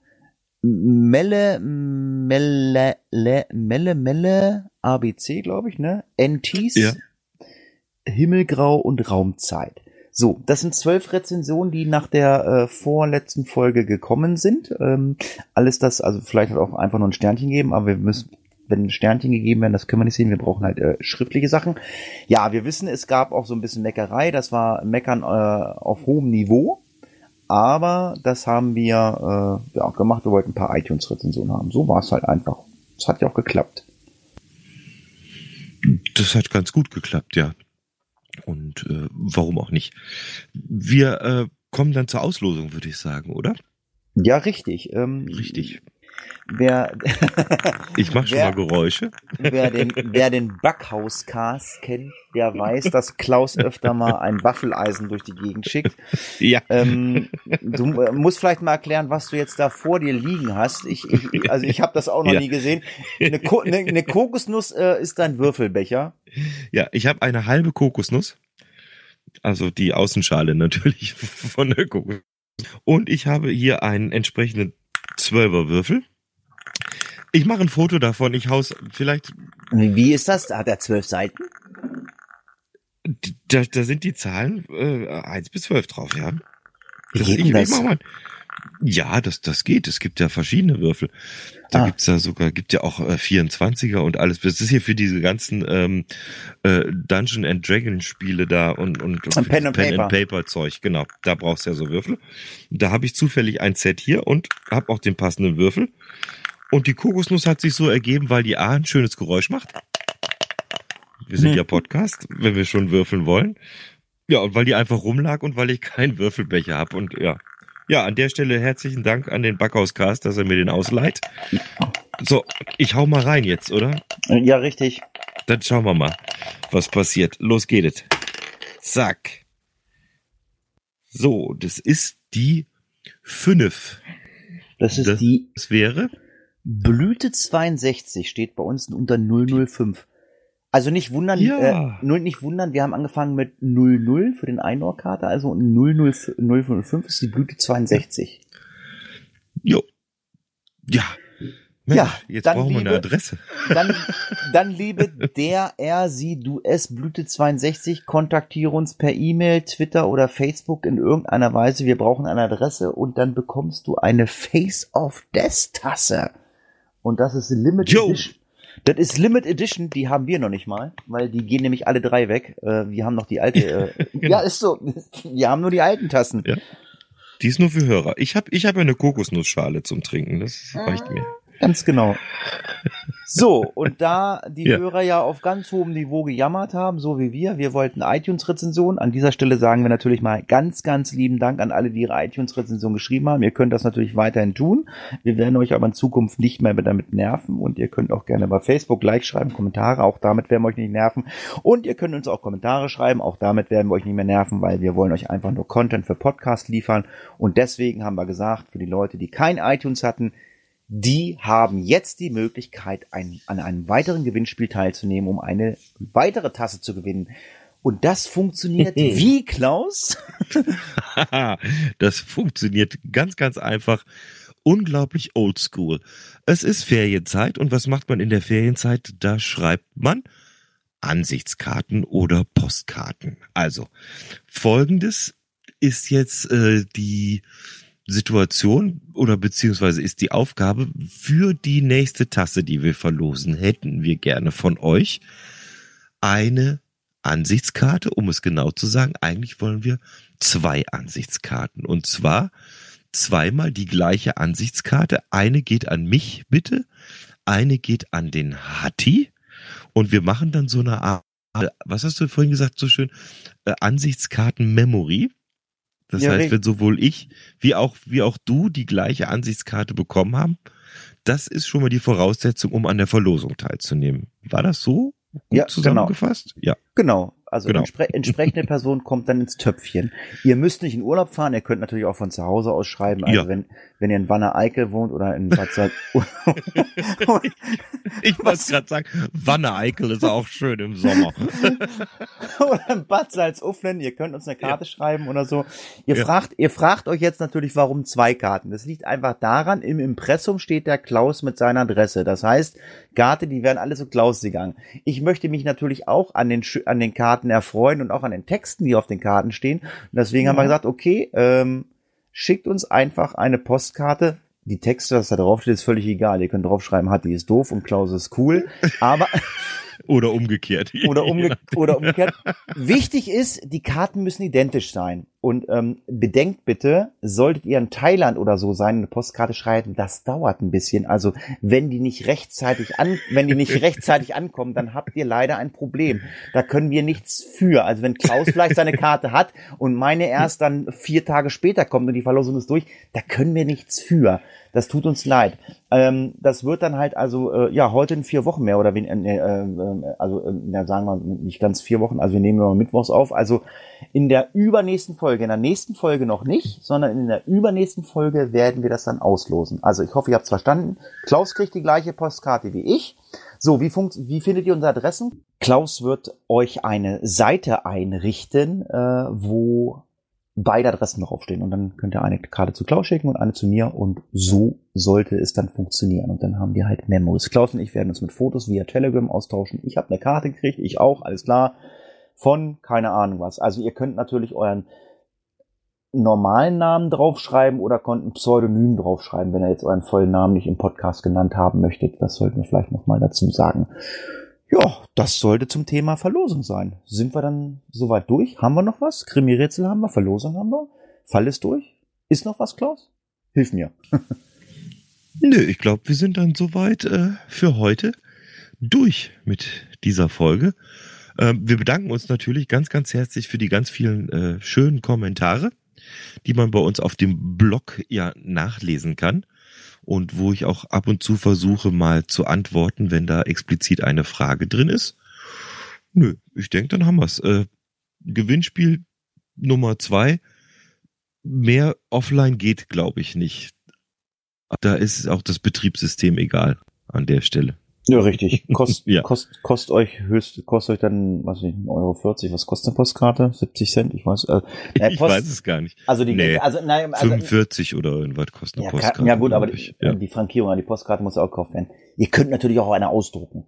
Melle, Melle, Melle, Melle, ABC, glaube ich, ne? NTs. Ja. Himmelgrau und Raumzeit. So, das sind zwölf Rezensionen, die nach der äh, vorletzten Folge gekommen sind. Ähm, alles das, also vielleicht hat auch einfach nur ein Sternchen geben, aber wir müssen, wenn Sternchen gegeben werden, das können wir nicht sehen. Wir brauchen halt äh, schriftliche Sachen. Ja, wir wissen, es gab auch so ein bisschen Meckerei. Das war Meckern äh, auf hohem Niveau. Aber das haben wir äh, ja, gemacht. Wir wollten ein paar iTunes-Rezensionen haben. So war es halt einfach. Es hat ja auch geklappt. Das hat ganz gut geklappt, ja. Und äh, warum auch nicht? Wir äh, kommen dann zur Auslosung, würde ich sagen, oder? Ja, richtig. Ähm, richtig. Wer, ich mache schon wer, mal Geräusche. Wer den, wer den Backhauscast kennt, der weiß, dass Klaus öfter mal ein Waffeleisen durch die Gegend schickt. Ja. Ähm, du musst vielleicht mal erklären, was du jetzt da vor dir liegen hast. Ich, ich also ich habe das auch noch ja. nie gesehen. Eine, Ko eine, eine Kokosnuss äh, ist dein Würfelbecher. Ja, ich habe eine halbe Kokosnuss. Also die Außenschale natürlich von der Kokosnuss. Und ich habe hier einen entsprechenden Zwölferwürfel. Ich mache ein Foto davon. Ich haus vielleicht. Wie ist das? Hat er zwölf Seiten? Da, da sind die Zahlen äh, 1 bis 12 drauf, ja. Das, ich? Ich mal, ja, das, das geht. Es gibt ja verschiedene Würfel. Da ah. gibt's ja sogar, gibt ja auch äh, 24er und alles. Das ist hier für diese ganzen ähm, äh, Dungeon and Dragon Spiele da und, und, und Pen, and, Pen Paper. and Paper Zeug. Genau, da brauchst du ja so Würfel. Da habe ich zufällig ein Set hier und habe auch den passenden Würfel. Und die Kokosnuss hat sich so ergeben, weil die A ein schönes Geräusch macht. Wir sind hm. ja Podcast, wenn wir schon würfeln wollen. Ja, und weil die einfach rumlag und weil ich keinen Würfelbecher habe. Und ja. Ja, an der Stelle herzlichen Dank an den Backhauscast, dass er mir den ausleiht. So, ich hau mal rein jetzt, oder? Ja, richtig. Dann schauen wir mal, was passiert. Los geht es. Zack. So, das ist die 5. Das ist das, die. Das wäre? Blüte 62 steht bei uns unter 005. Also nicht wundern, ja. äh, nicht wundern, wir haben angefangen mit 00 für den Einor-Karte, also 005 ist die Blüte 62. Jo. Ja. Mensch, ja, jetzt brauchen wir eine Adresse. Dann, dann liebe der, er, sie, du, es, Blüte 62, kontaktiere uns per E-Mail, Twitter oder Facebook in irgendeiner Weise. Wir brauchen eine Adresse und dann bekommst du eine Face of Death Tasse. Und das ist Limited. Edition. Das ist Limit Edition, die haben wir noch nicht mal, weil die gehen nämlich alle drei weg. Äh, wir haben noch die alte. Äh, genau. Ja, ist so. Wir haben nur die alten Tassen. Ja. Die ist nur für Hörer. Ich habe ich hab eine Kokosnussschale zum Trinken. Das reicht mir. Ganz genau. So, und da die ja. Hörer ja auf ganz hohem Niveau gejammert haben, so wie wir, wir wollten iTunes-Rezension. An dieser Stelle sagen wir natürlich mal ganz, ganz lieben Dank an alle, die ihre iTunes-Rezension geschrieben haben. Ihr könnt das natürlich weiterhin tun. Wir werden euch aber in Zukunft nicht mehr damit nerven und ihr könnt auch gerne bei Facebook Like schreiben, Kommentare, auch damit werden wir euch nicht nerven. Und ihr könnt uns auch Kommentare schreiben, auch damit werden wir euch nicht mehr nerven, weil wir wollen euch einfach nur Content für Podcast liefern. Und deswegen haben wir gesagt, für die Leute, die kein iTunes hatten, die haben jetzt die Möglichkeit, ein, an einem weiteren Gewinnspiel teilzunehmen, um eine weitere Tasse zu gewinnen. Und das funktioniert wie, Klaus? das funktioniert ganz, ganz einfach. Unglaublich oldschool. Es ist Ferienzeit und was macht man in der Ferienzeit? Da schreibt man Ansichtskarten oder Postkarten. Also, folgendes ist jetzt äh, die Situation oder beziehungsweise ist die Aufgabe für die nächste Tasse, die wir verlosen, hätten wir gerne von euch eine Ansichtskarte, um es genau zu sagen. Eigentlich wollen wir zwei Ansichtskarten und zwar zweimal die gleiche Ansichtskarte. Eine geht an mich bitte, eine geht an den Hatti und wir machen dann so eine Art, was hast du vorhin gesagt, so schön, äh, Ansichtskarten-Memory. Das ja, heißt, wenn sowohl ich wie auch, wie auch du die gleiche Ansichtskarte bekommen haben, das ist schon mal die Voraussetzung, um an der Verlosung teilzunehmen. War das so? Gut ja, genau. zusammengefasst? Genau. Ja. Genau. Also genau. entspre entsprechende Person kommt dann ins Töpfchen. Ihr müsst nicht in Urlaub fahren, ihr könnt natürlich auch von zu Hause aus schreiben. Also ja. wenn, wenn ihr in Wanne Eickel wohnt oder in Bad Salz. ich wollte gerade sagen, Wanne Eickel ist auch schön im Sommer. oder in Bad Salzuflen, ihr könnt uns eine Karte ja. schreiben oder so. Ihr ja. fragt, ihr fragt euch jetzt natürlich, warum zwei Karten. Das liegt einfach daran, im Impressum steht der Klaus mit seiner Adresse. Das heißt, Karte, die werden alle so Klaus gegangen. Ich möchte mich natürlich auch an den, an den Karten Karten erfreuen und auch an den Texten, die auf den Karten stehen. Und deswegen ja. haben wir gesagt, okay, ähm, schickt uns einfach eine Postkarte. Die Texte, was da drauf steht, ist völlig egal. Ihr könnt draufschreiben, hat die ist doof und Klaus ist cool. Aber Oder umgekehrt. Oder, umge oder umgekehrt. Wichtig ist, die Karten müssen identisch sein. Und ähm, bedenkt bitte, solltet ihr in Thailand oder so sein, eine Postkarte schreiben, das dauert ein bisschen. Also wenn die nicht rechtzeitig an, wenn die nicht rechtzeitig ankommen, dann habt ihr leider ein Problem. Da können wir nichts für. Also wenn Klaus vielleicht seine Karte hat und meine erst dann vier Tage später kommt und die Verlosung ist durch, da können wir nichts für. Das tut uns leid. Ähm, das wird dann halt also äh, ja heute in vier Wochen mehr oder weniger, äh, äh, also äh, sagen wir nicht ganz vier Wochen. Also wir nehmen nur mittwochs auf. Also in der übernächsten Folge, in der nächsten Folge noch nicht, sondern in der übernächsten Folge werden wir das dann auslosen. Also ich hoffe, ihr habt es verstanden. Klaus kriegt die gleiche Postkarte wie ich. So, wie, funkt, wie findet ihr unsere Adressen? Klaus wird euch eine Seite einrichten, äh, wo beide Adressen draufstehen und dann könnt ihr eine Karte zu Klaus schicken und eine zu mir und so sollte es dann funktionieren und dann haben wir halt Memos. Klaus und ich werden uns mit Fotos via Telegram austauschen. Ich habe eine Karte gekriegt, ich auch, alles klar. Von keine Ahnung was. Also ihr könnt natürlich euren normalen Namen draufschreiben oder könnt ein Pseudonym draufschreiben, wenn ihr jetzt euren vollen Namen nicht im Podcast genannt haben möchtet. Das sollten wir vielleicht nochmal dazu sagen. Ja, das sollte zum Thema Verlosung sein. Sind wir dann soweit durch? Haben wir noch was? Krimi-Rätsel haben wir, Verlosung haben wir. Fall ist durch. Ist noch was, Klaus? Hilf mir. Nö, ich glaube, wir sind dann soweit äh, für heute durch mit dieser Folge. Äh, wir bedanken uns natürlich ganz, ganz herzlich für die ganz vielen äh, schönen Kommentare, die man bei uns auf dem Blog ja nachlesen kann und wo ich auch ab und zu versuche mal zu antworten, wenn da explizit eine Frage drin ist. Nö, ich denke, dann haben wir's. Äh, Gewinnspiel Nummer zwei. Mehr offline geht, glaube ich, nicht. Da ist auch das Betriebssystem egal an der Stelle. Ja, richtig. Kost, ja. Kost, kost euch höchst, kostet euch dann, was weiß ich, 1,40 Euro. Was kostet eine Postkarte? 70 Cent? Ich weiß, äh, äh ich weiß es gar nicht. Also die, nee, also, nein, also, 45 oder irgendwas kostet eine ja, Postkarte. Ja gut, aber die, ja. die Frankierung an die Postkarte muss auch gekauft werden. Ihr könnt natürlich auch eine ausdrucken.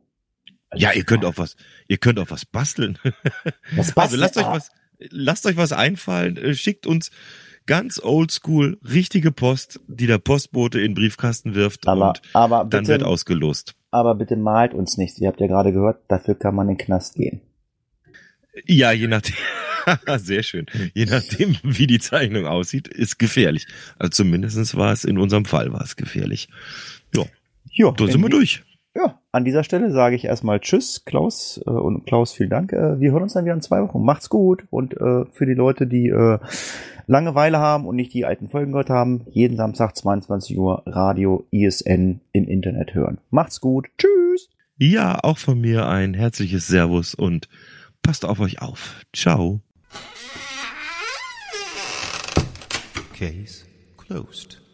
Also ja, ihr könnt auch was, ihr könnt auch was basteln. Was basteln? Also lasst euch was, lasst euch was einfallen, äh, schickt uns ganz oldschool richtige Post, die der Postbote in den Briefkasten wirft aber, und aber bitte, dann wird ausgelost. Aber bitte malt uns nichts. Ihr habt ja gerade gehört, dafür kann man in den Knast gehen. Ja, je nachdem. Sehr schön. Je nachdem, wie die Zeichnung aussieht, ist gefährlich. Also zumindestens war es in unserem Fall war es gefährlich. Ja. Ja, da sind wir durch. Ja, an dieser Stelle sage ich erstmal Tschüss, Klaus äh, und Klaus, vielen Dank. Äh, wir hören uns dann wieder in zwei Wochen. Macht's gut und äh, für die Leute, die äh, Langeweile haben und nicht die alten Folgen gehört haben, jeden Samstag 22 Uhr Radio ISN im Internet hören. Macht's gut. Tschüss. Ja, auch von mir ein herzliches Servus und passt auf euch auf. Ciao. Case closed.